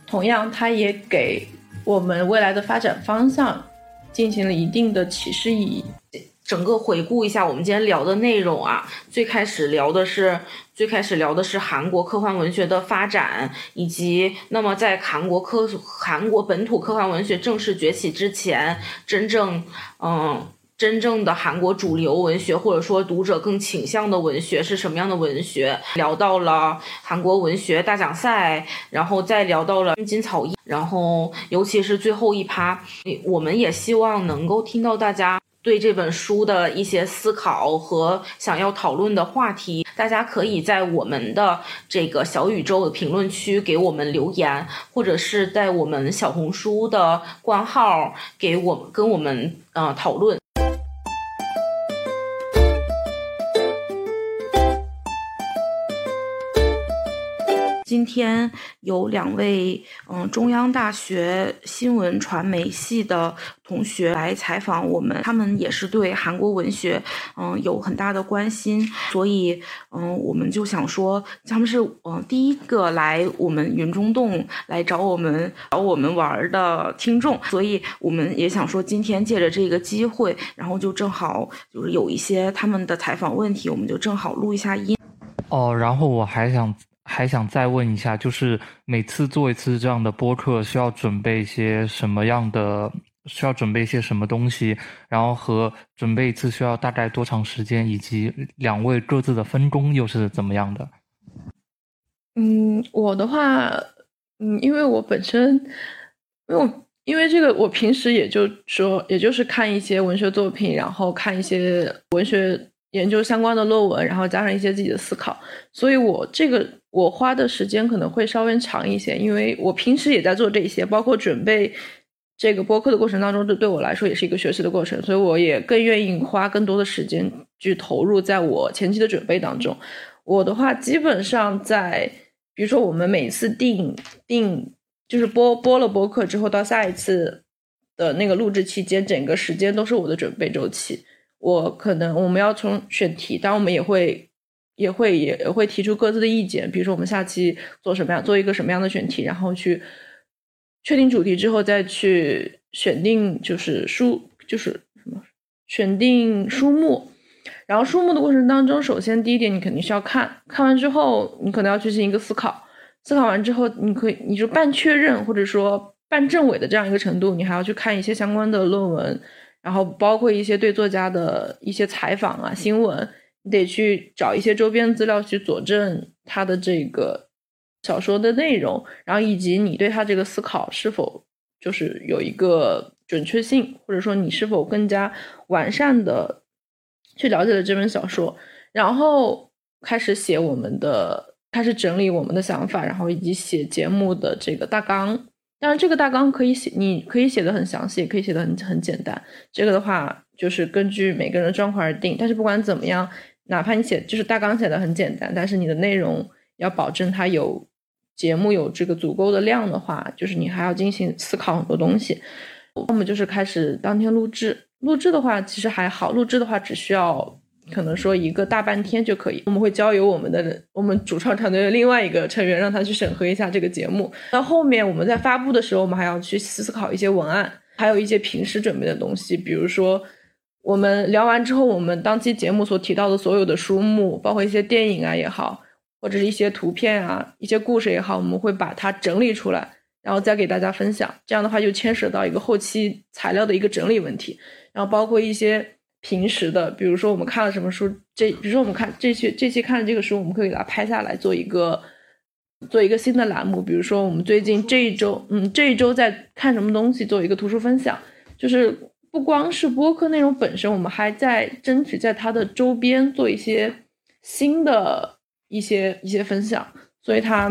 同样它也给我们未来的发展方向进行了一定的启示意义。整个回顾一下我们今天聊的内容啊，最开始聊的是最开始聊的是韩国科幻文学的发展，以及那么在韩国科韩国本土科幻文学正式崛起之前，真正嗯真正的韩国主流文学或者说读者更倾向的文学是什么样的文学？聊到了韩国文学大奖赛，然后再聊到了金草叶，然后尤其是最后一趴，我们也希望能够听到大家。对这本书的一些思考和想要讨论的话题，大家可以在我们的这个小宇宙的评论区给我们留言，或者是在我们小红书的官号给我跟我们呃讨论。今天有两位嗯中央大学新闻传媒系的同学来采访我们，他们也是对韩国文学嗯有很大的关心，所以嗯我们就想说他们是嗯第一个来我们云中洞来找我们找我们玩的听众，所以我们也想说今天借着这个机会，然后就正好就是有一些他们的采访问题，我们就正好录一下音。哦，然后我还想。还想再问一下，就是每次做一次这样的播客，需要准备一些什么样的？需要准备一些什么东西？然后和准备一次需要大概多长时间？以及两位各自的分工又是怎么样的？嗯，我的话，嗯，因为我本身，因为我因为这个，我平时也就说，也就是看一些文学作品，然后看一些文学研究相关的论文，然后加上一些自己的思考，所以我这个。我花的时间可能会稍微长一些，因为我平时也在做这些，包括准备这个播客的过程当中，这对我来说也是一个学习的过程，所以我也更愿意花更多的时间去投入在我前期的准备当中。我的话，基本上在比如说我们每次定定就是播播了播客之后，到下一次的那个录制期间，整个时间都是我的准备周期。我可能我们要从选题，但我们也会。也会也会提出各自的意见，比如说我们下期做什么样，做一个什么样的选题，然后去确定主题之后，再去选定就是书，就是什么选定书目。然后书目的过程当中，首先第一点，你肯定是要看看完之后，你可能要去进行一个思考，思考完之后，你可以你就半确认或者说半证伪的这样一个程度，你还要去看一些相关的论文，然后包括一些对作家的一些采访啊新闻。你得去找一些周边资料去佐证他的这个小说的内容，然后以及你对他这个思考是否就是有一个准确性，或者说你是否更加完善的去了解了这本小说，然后开始写我们的，开始整理我们的想法，然后以及写节目的这个大纲。当然，这个大纲可以写，你可以写的很详细，也可以写的很很简单。这个的话就是根据每个人的状况而定。但是不管怎么样。哪怕你写就是大纲写的很简单，但是你的内容要保证它有节目有这个足够的量的话，就是你还要进行思考很多东西。要么就是开始当天录制，录制的话其实还好，录制的话只需要可能说一个大半天就可以。我们会交由我们的我们主创团队的另外一个成员让他去审核一下这个节目。到后面我们在发布的时候，我们还要去思考一些文案，还有一些平时准备的东西，比如说。我们聊完之后，我们当期节目所提到的所有的书目，包括一些电影啊也好，或者是一些图片啊、一些故事也好，我们会把它整理出来，然后再给大家分享。这样的话，就牵涉到一个后期材料的一个整理问题。然后包括一些平时的，比如说我们看了什么书，这比如说我们看这期这期看的这个书，我们可以给它拍下来，做一个做一个新的栏目。比如说我们最近这一周，嗯，这一周在看什么东西，做一个图书分享，就是。不光是播客内容本身，我们还在争取在它的周边做一些新的一些一些分享，所以它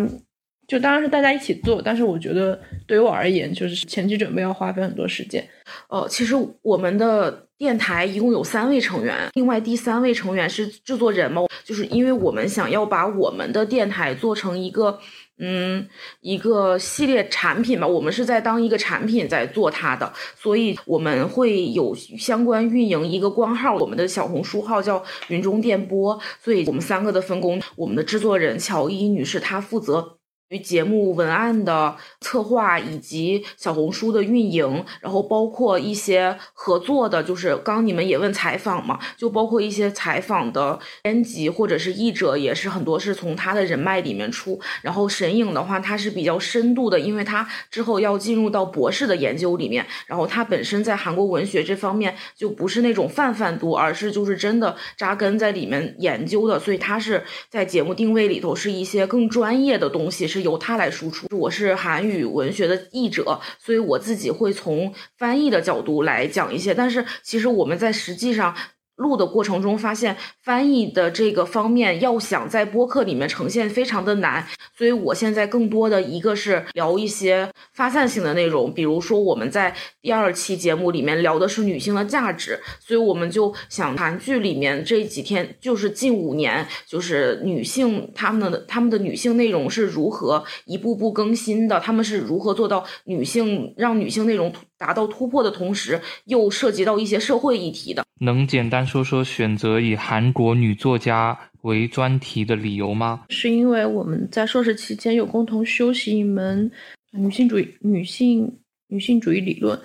就当然是大家一起做，但是我觉得对于我而言，就是前期准备要花费很多时间。呃，其实我们的电台一共有三位成员，另外第三位成员是制作人嘛，就是因为我们想要把我们的电台做成一个。嗯，一个系列产品吧，我们是在当一个产品在做它的，所以我们会有相关运营一个官号，我们的小红书号叫云中电波，所以我们三个的分工，我们的制作人乔伊女士她负责。于节目文案的策划以及小红书的运营，然后包括一些合作的，就是刚你们也问采访嘛，就包括一些采访的编辑或者是译者，也是很多是从他的人脉里面出。然后沈影的话，他是比较深度的，因为他之后要进入到博士的研究里面，然后他本身在韩国文学这方面就不是那种泛泛读，而是就是真的扎根在里面研究的，所以他是在节目定位里头是一些更专业的东西是。由他来输出。我是韩语文学的译者，所以我自己会从翻译的角度来讲一些。但是其实我们在实际上。录的过程中发现翻译的这个方面要想在播客里面呈现非常的难，所以我现在更多的一个是聊一些发散性的内容，比如说我们在第二期节目里面聊的是女性的价值，所以我们就想韩剧里面这几天就是近五年就是女性她们的她们的女性内容是如何一步步更新的，她们是如何做到女性让女性内容达到突破的同时，又涉及到一些社会议题的。能简单说说选择以韩国女作家为专题的理由吗？是因为我们在硕士期间有共同修习一门女性主义、女性女性主义理论，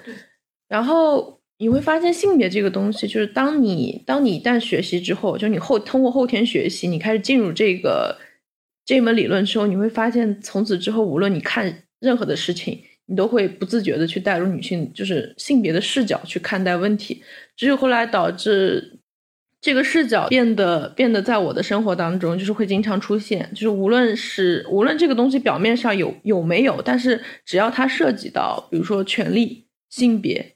然后你会发现性别这个东西，就是当你当你一旦学习之后，就你后通过后天学习，你开始进入这个这门理论之后，你会发现从此之后，无论你看任何的事情。你都会不自觉的去带入女性，就是性别的视角去看待问题，只有后来导致这个视角变得变得在我的生活当中，就是会经常出现，就是无论是无论这个东西表面上有有没有，但是只要它涉及到，比如说权力、性别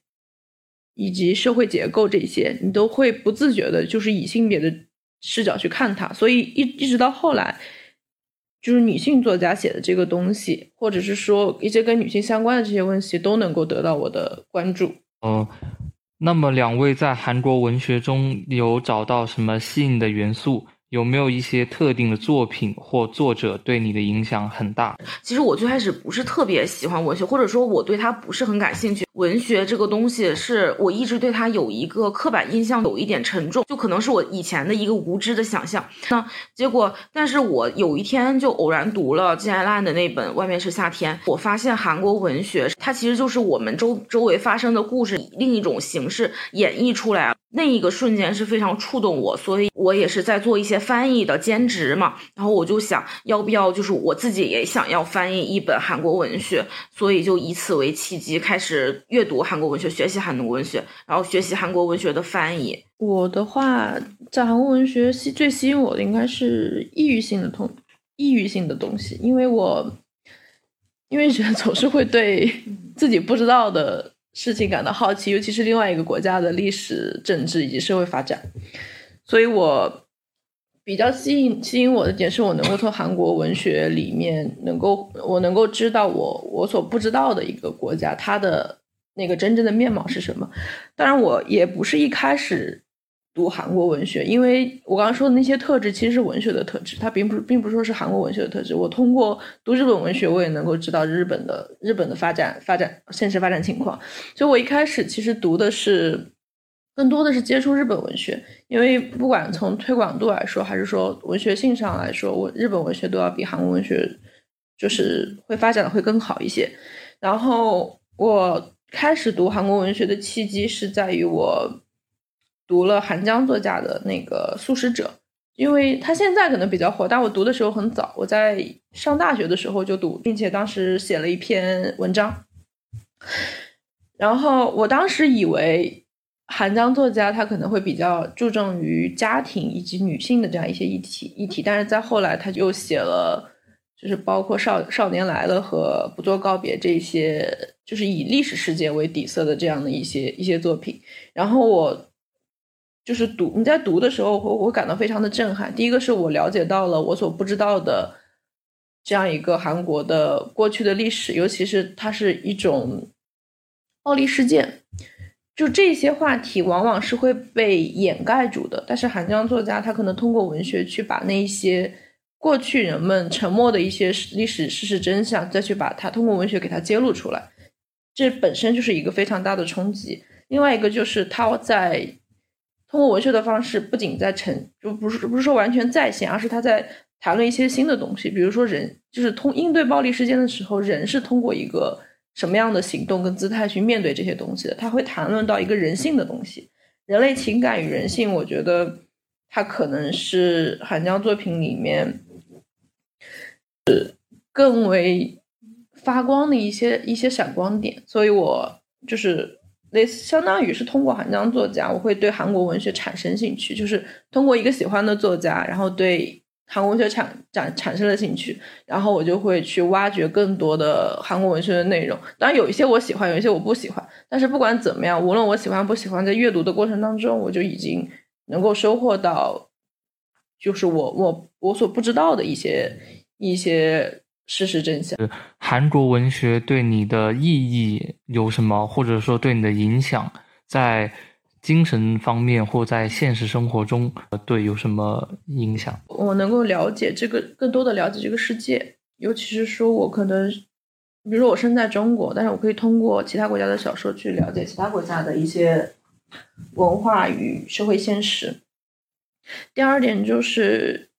以及社会结构这些，你都会不自觉的，就是以性别的视角去看它，所以一一直到后来。就是女性作家写的这个东西，或者是说一些跟女性相关的这些问题，都能够得到我的关注。哦，那么两位在韩国文学中有找到什么吸引的元素？有没有一些特定的作品或作者对你的影响很大？其实我最开始不是特别喜欢文学，或者说我对它不是很感兴趣。文学这个东西是我一直对它有一个刻板印象，有一点沉重，就可能是我以前的一个无知的想象。那结果，但是我有一天就偶然读了金爱烂的那本《外面是夏天》，我发现韩国文学它其实就是我们周周围发生的故事，以另一种形式演绎出来。那一个瞬间是非常触动我，所以我也是在做一些翻译的兼职嘛。然后我就想要不要，就是我自己也想要翻译一本韩国文学，所以就以此为契机开始阅读韩国文学，学习韩国文学，然后学习韩国文学的翻译。我的话，在韩国文学吸最吸引我的应该是抑郁性的东，抑郁性的东西，因为我因为人总是会对自己不知道的。事情感到好奇，尤其是另外一个国家的历史、政治以及社会发展，所以我比较吸引吸引我的点是我能够从韩国文学里面能够我能够知道我我所不知道的一个国家它的那个真正的面貌是什么。当然，我也不是一开始。读韩国文学，因为我刚刚说的那些特质其实是文学的特质，它并不，并不是说是韩国文学的特质。我通过读日本文学，我也能够知道日本的日本的发展发展现实发展情况。所以我一开始其实读的是更多的是接触日本文学，因为不管从推广度来说，还是说文学性上来说，我日本文学都要比韩国文学就是会发展的会更好一些。然后我开始读韩国文学的契机是在于我。读了韩江作家的那个《素食者》，因为他现在可能比较火，但我读的时候很早，我在上大学的时候就读，并且当时写了一篇文章。然后我当时以为韩江作家他可能会比较注重于家庭以及女性的这样一些议题议题，但是在后来他又写了，就是包括《少少年来了》和《不做告别》这些，就是以历史事件为底色的这样的一些一些作品。然后我。就是读你在读的时候，我我感到非常的震撼。第一个是我了解到了我所不知道的这样一个韩国的过去的历史，尤其是它是一种暴力事件，就这些话题往往是会被掩盖住的。但是韩江作家他可能通过文学去把那一些过去人们沉默的一些历史事实真相，再去把它通过文学给它揭露出来，这本身就是一个非常大的冲击。另外一个就是他在通过文学的方式，不仅在呈，就不是不是说完全再现，而是他在谈论一些新的东西，比如说人就是通应对暴力事件的时候，人是通过一个什么样的行动跟姿态去面对这些东西的？他会谈论到一个人性的东西，人类情感与人性，我觉得他可能是韩江作品里面。是更为发光的一些一些闪光点，所以我就是类似相当于是通过韩江作家，我会对韩国文学产生兴趣，就是通过一个喜欢的作家，然后对韩国文学产产产生了兴趣，然后我就会去挖掘更多的韩国文学的内容。当然有一些我喜欢，有一些我不喜欢，但是不管怎么样，无论我喜欢不喜欢，在阅读的过程当中，我就已经能够收获到，就是我我我所不知道的一些。一些事实真相。韩国文学对你的意义有什么，或者说对你的影响，在精神方面或在现实生活中，对有什么影响？我能够了解这个，更多的了解这个世界，尤其是说我可能，比如说我生在中国，但是我可以通过其他国家的小说去了解其他国家的一些文化与社会现实。第二点就是。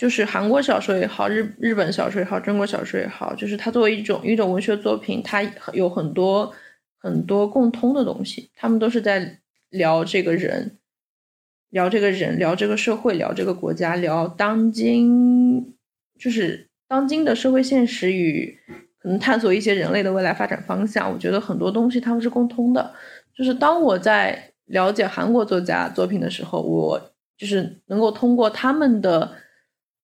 就是韩国小说也好，日日本小说也好，中国小说也好，就是它作为一种一种文学作品，它有很多很多共通的东西。他们都是在聊这个人，聊这个人，聊这个社会，聊这个国家，聊当今就是当今的社会现实与可能探索一些人类的未来发展方向。我觉得很多东西他们是共通的。就是当我在了解韩国作家作品的时候，我就是能够通过他们的。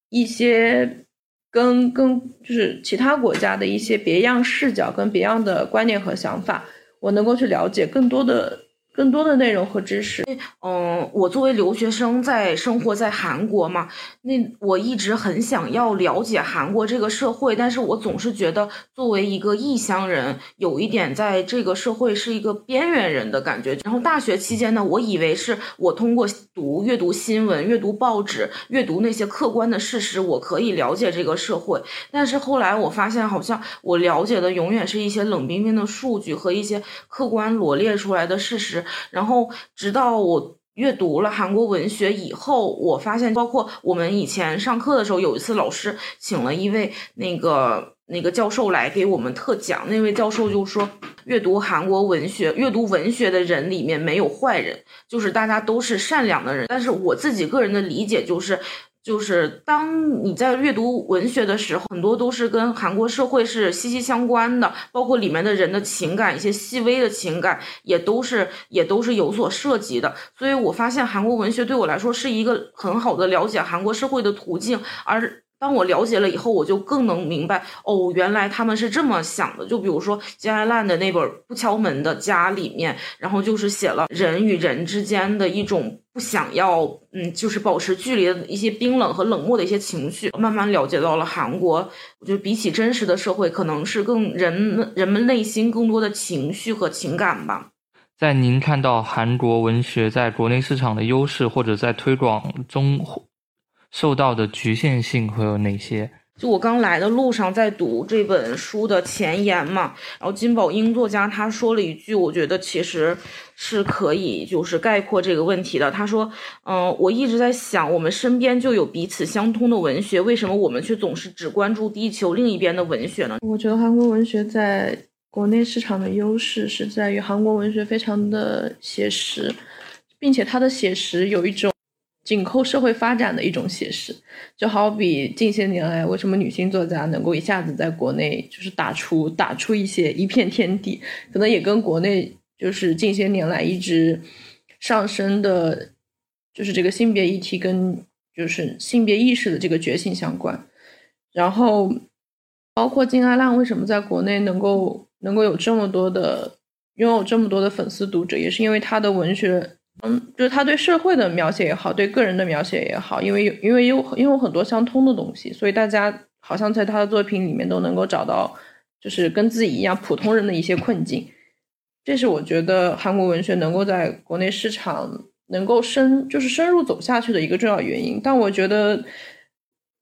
一些跟跟就是其他国家的一些别样视角跟别样的观念和想法，我能够去了解更多的。更多的内容和知识。嗯，我作为留学生在生活在韩国嘛，那我一直很想要了解韩国这个社会，但是我总是觉得作为一个异乡人，有一点在这个社会是一个边缘人的感觉。然后大学期间呢，我以为是我通过读、阅读新闻、阅读报纸、阅读那些客观的事实，我可以了解这个社会。但是后来我发现，好像我了解的永远是一些冷冰冰的数据和一些客观罗列出来的事实。然后，直到我阅读了韩国文学以后，我发现，包括我们以前上课的时候，有一次老师请了一位那个那个教授来给我们特讲，那位教授就说，阅读韩国文学，阅读文学的人里面没有坏人，就是大家都是善良的人。但是我自己个人的理解就是。就是当你在阅读文学的时候，很多都是跟韩国社会是息息相关的，包括里面的人的情感，一些细微的情感也都是也都是有所涉及的。所以我发现韩国文学对我来说是一个很好的了解韩国社会的途径，而。当我了解了以后，我就更能明白哦，原来他们是这么想的。就比如说金爱烂的那本《不敲门的家》里面，然后就是写了人与人之间的一种不想要，嗯，就是保持距离的一些冰冷和冷漠的一些情绪。慢慢了解到了韩国，我觉得比起真实的社会，可能是更人人们内心更多的情绪和情感吧。在您看到韩国文学在国内市场的优势，或者在推广中。受到的局限性会有哪些？就我刚来的路上，在读这本书的前言嘛，然后金宝英作家他说了一句，我觉得其实是可以就是概括这个问题的。他说：“嗯，我一直在想，我们身边就有彼此相通的文学，为什么我们却总是只关注地球另一边的文学呢？”我觉得韩国文学在国内市场的优势是在于韩国文学非常的写实，并且它的写实有一种。紧扣社会发展的一种写实，就好比近些年来，为什么女性作家能够一下子在国内就是打出打出一些一片天地，可能也跟国内就是近些年来一直上升的，就是这个性别议题跟就是性别意识的这个觉醒相关。然后，包括金阿浪为什么在国内能够能够有这么多的拥有这么多的粉丝读者，也是因为他的文学。嗯，就是他对社会的描写也好，对个人的描写也好，因为有因为有因为有很多相通的东西，所以大家好像在他的作品里面都能够找到，就是跟自己一样普通人的一些困境。这是我觉得韩国文学能够在国内市场能够深就是深入走下去的一个重要原因。但我觉得，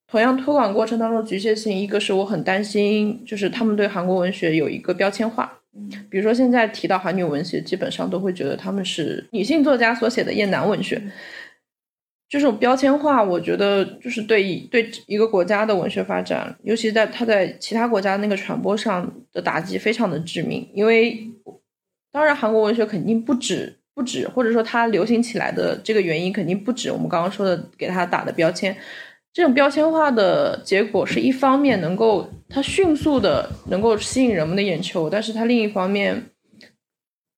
同样推广过程当中局限性，一个是我很担心，就是他们对韩国文学有一个标签化。比如说现在提到韩女文学，基本上都会觉得他们是女性作家所写的厌男文学。这种标签化，我觉得就是对对一个国家的文学发展，尤其在它在其他国家那个传播上的打击非常的致命。因为当然，韩国文学肯定不止不止，或者说它流行起来的这个原因肯定不止我们刚刚说的给它打的标签。这种标签化的结果是一方面能够它迅速的能够吸引人们的眼球，但是它另一方面。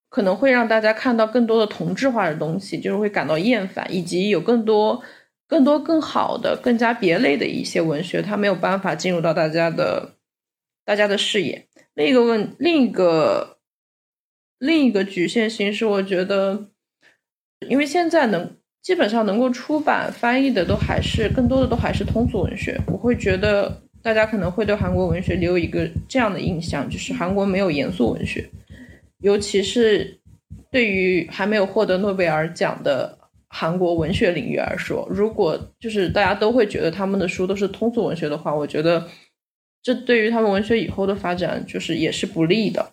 可能会让大家看到更多的同质化的东西，就是会感到厌烦，以及有更多、更多更好的、更加别类的一些文学，它没有办法进入到大家的、大家的视野。另一个问，另一个、另一个局限性是，我觉得，因为现在能基本上能够出版翻译的都还是更多的都还是通俗文学，我会觉得大家可能会对韩国文学留有一个这样的印象，就是韩国没有严肃文学。尤其是对于还没有获得诺贝尔奖的韩国文学领域来说，如果就是大家都会觉得他们的书都是通俗文学的话，我觉得这对于他们文学以后的发展就是也是不利的。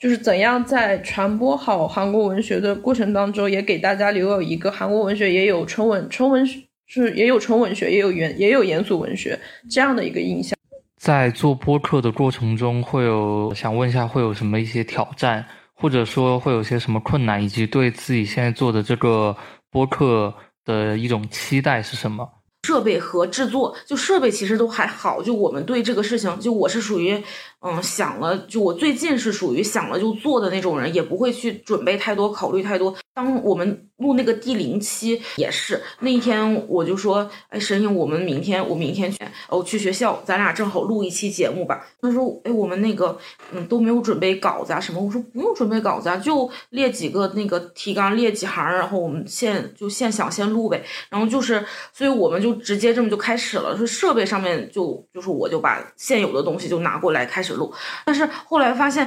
就是怎样在传播好韩国文学的过程当中，也给大家留有一个韩国文学也有纯文纯文是也有纯文学，也有严也有严肃文学这样的一个印象。在做播客的过程中，会有想问一下，会有什么一些挑战，或者说会有些什么困难，以及对自己现在做的这个播客的一种期待是什么？设备和制作，就设备其实都还好，就我们对这个事情，就我是属于。嗯，想了就我最近是属于想了就做的那种人，也不会去准备太多，考虑太多。当我们录那个第零期也是那一天，我就说，哎，沈颖，我们明天我明天去哦去学校，咱俩正好录一期节目吧。他说，哎，我们那个嗯都没有准备稿子啊什么。我说不用准备稿子啊，就列几个那个提纲，列几行，然后我们现就现想先录呗。然后就是，所以我们就直接这么就开始了。说设备上面就就是我就把现有的东西就拿过来开始。录，但是后来发现，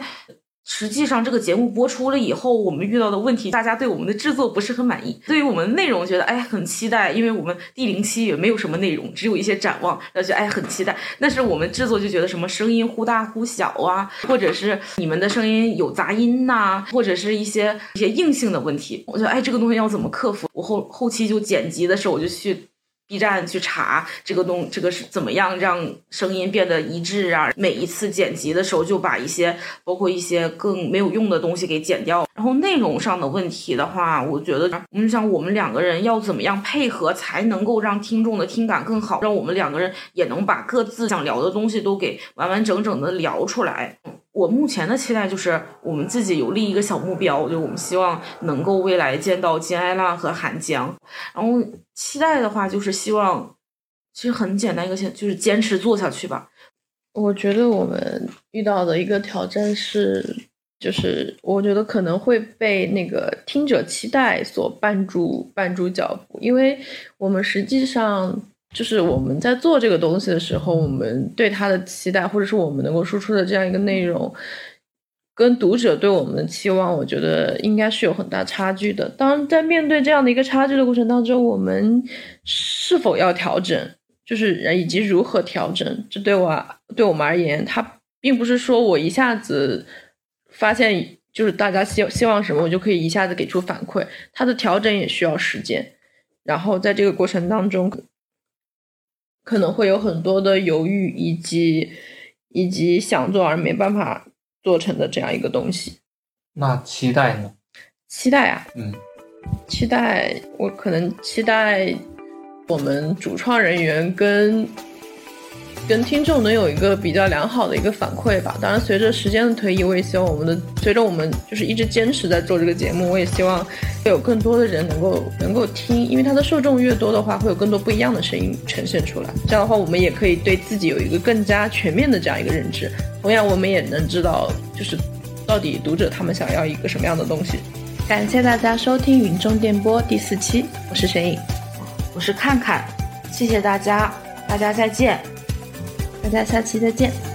实际上这个节目播出了以后，我们遇到的问题，大家对我们的制作不是很满意。对于我们内容，觉得哎很期待，因为我们第零期也没有什么内容，只有一些展望，而且哎很期待。但是我们制作就觉得什么声音忽大忽小啊，或者是你们的声音有杂音呐，或者是一些一些硬性的问题，我觉得哎这个东西要怎么克服？我后后期就剪辑的时候，我就去。B 站去查这个东，这个是怎么样让声音变得一致啊？每一次剪辑的时候，就把一些包括一些更没有用的东西给剪掉。然后内容上的问题的话，我觉得，你想我们两个人要怎么样配合，才能够让听众的听感更好，让我们两个人也能把各自想聊的东西都给完完整整的聊出来。我目前的期待就是，我们自己有立一个小目标，就我们希望能够未来见到金爱浪和韩江。然后期待的话，就是希望，其实很简单一个，就是坚持做下去吧。我觉得我们遇到的一个挑战是，就是我觉得可能会被那个听者期待所绊住绊住脚步，因为我们实际上。就是我们在做这个东西的时候，我们对它的期待，或者是我们能够输出的这样一个内容，跟读者对我们的期望，我觉得应该是有很大差距的。当在面对这样的一个差距的过程当中，我们是否要调整，就是以及如何调整，这对我对我们而言，它并不是说我一下子发现就是大家希希望什么，我就可以一下子给出反馈。它的调整也需要时间，然后在这个过程当中。可能会有很多的犹豫，以及以及想做而没办法做成的这样一个东西。那期待呢？期待啊，嗯，期待我可能期待我们主创人员跟。跟听众能有一个比较良好的一个反馈吧。当然，随着时间的推移，我也希望我们的随着我们就是一直坚持在做这个节目，我也希望会有更多的人能够能够听，因为它的受众越多的话，会有更多不一样的声音呈现出来。这样的话，我们也可以对自己有一个更加全面的这样一个认知。同样，我们也能知道，就是到底读者他们想要一个什么样的东西。感谢大家收听《云中电波》第四期，我是沈颖，我是看看，谢谢大家，大家再见。大家下期再见。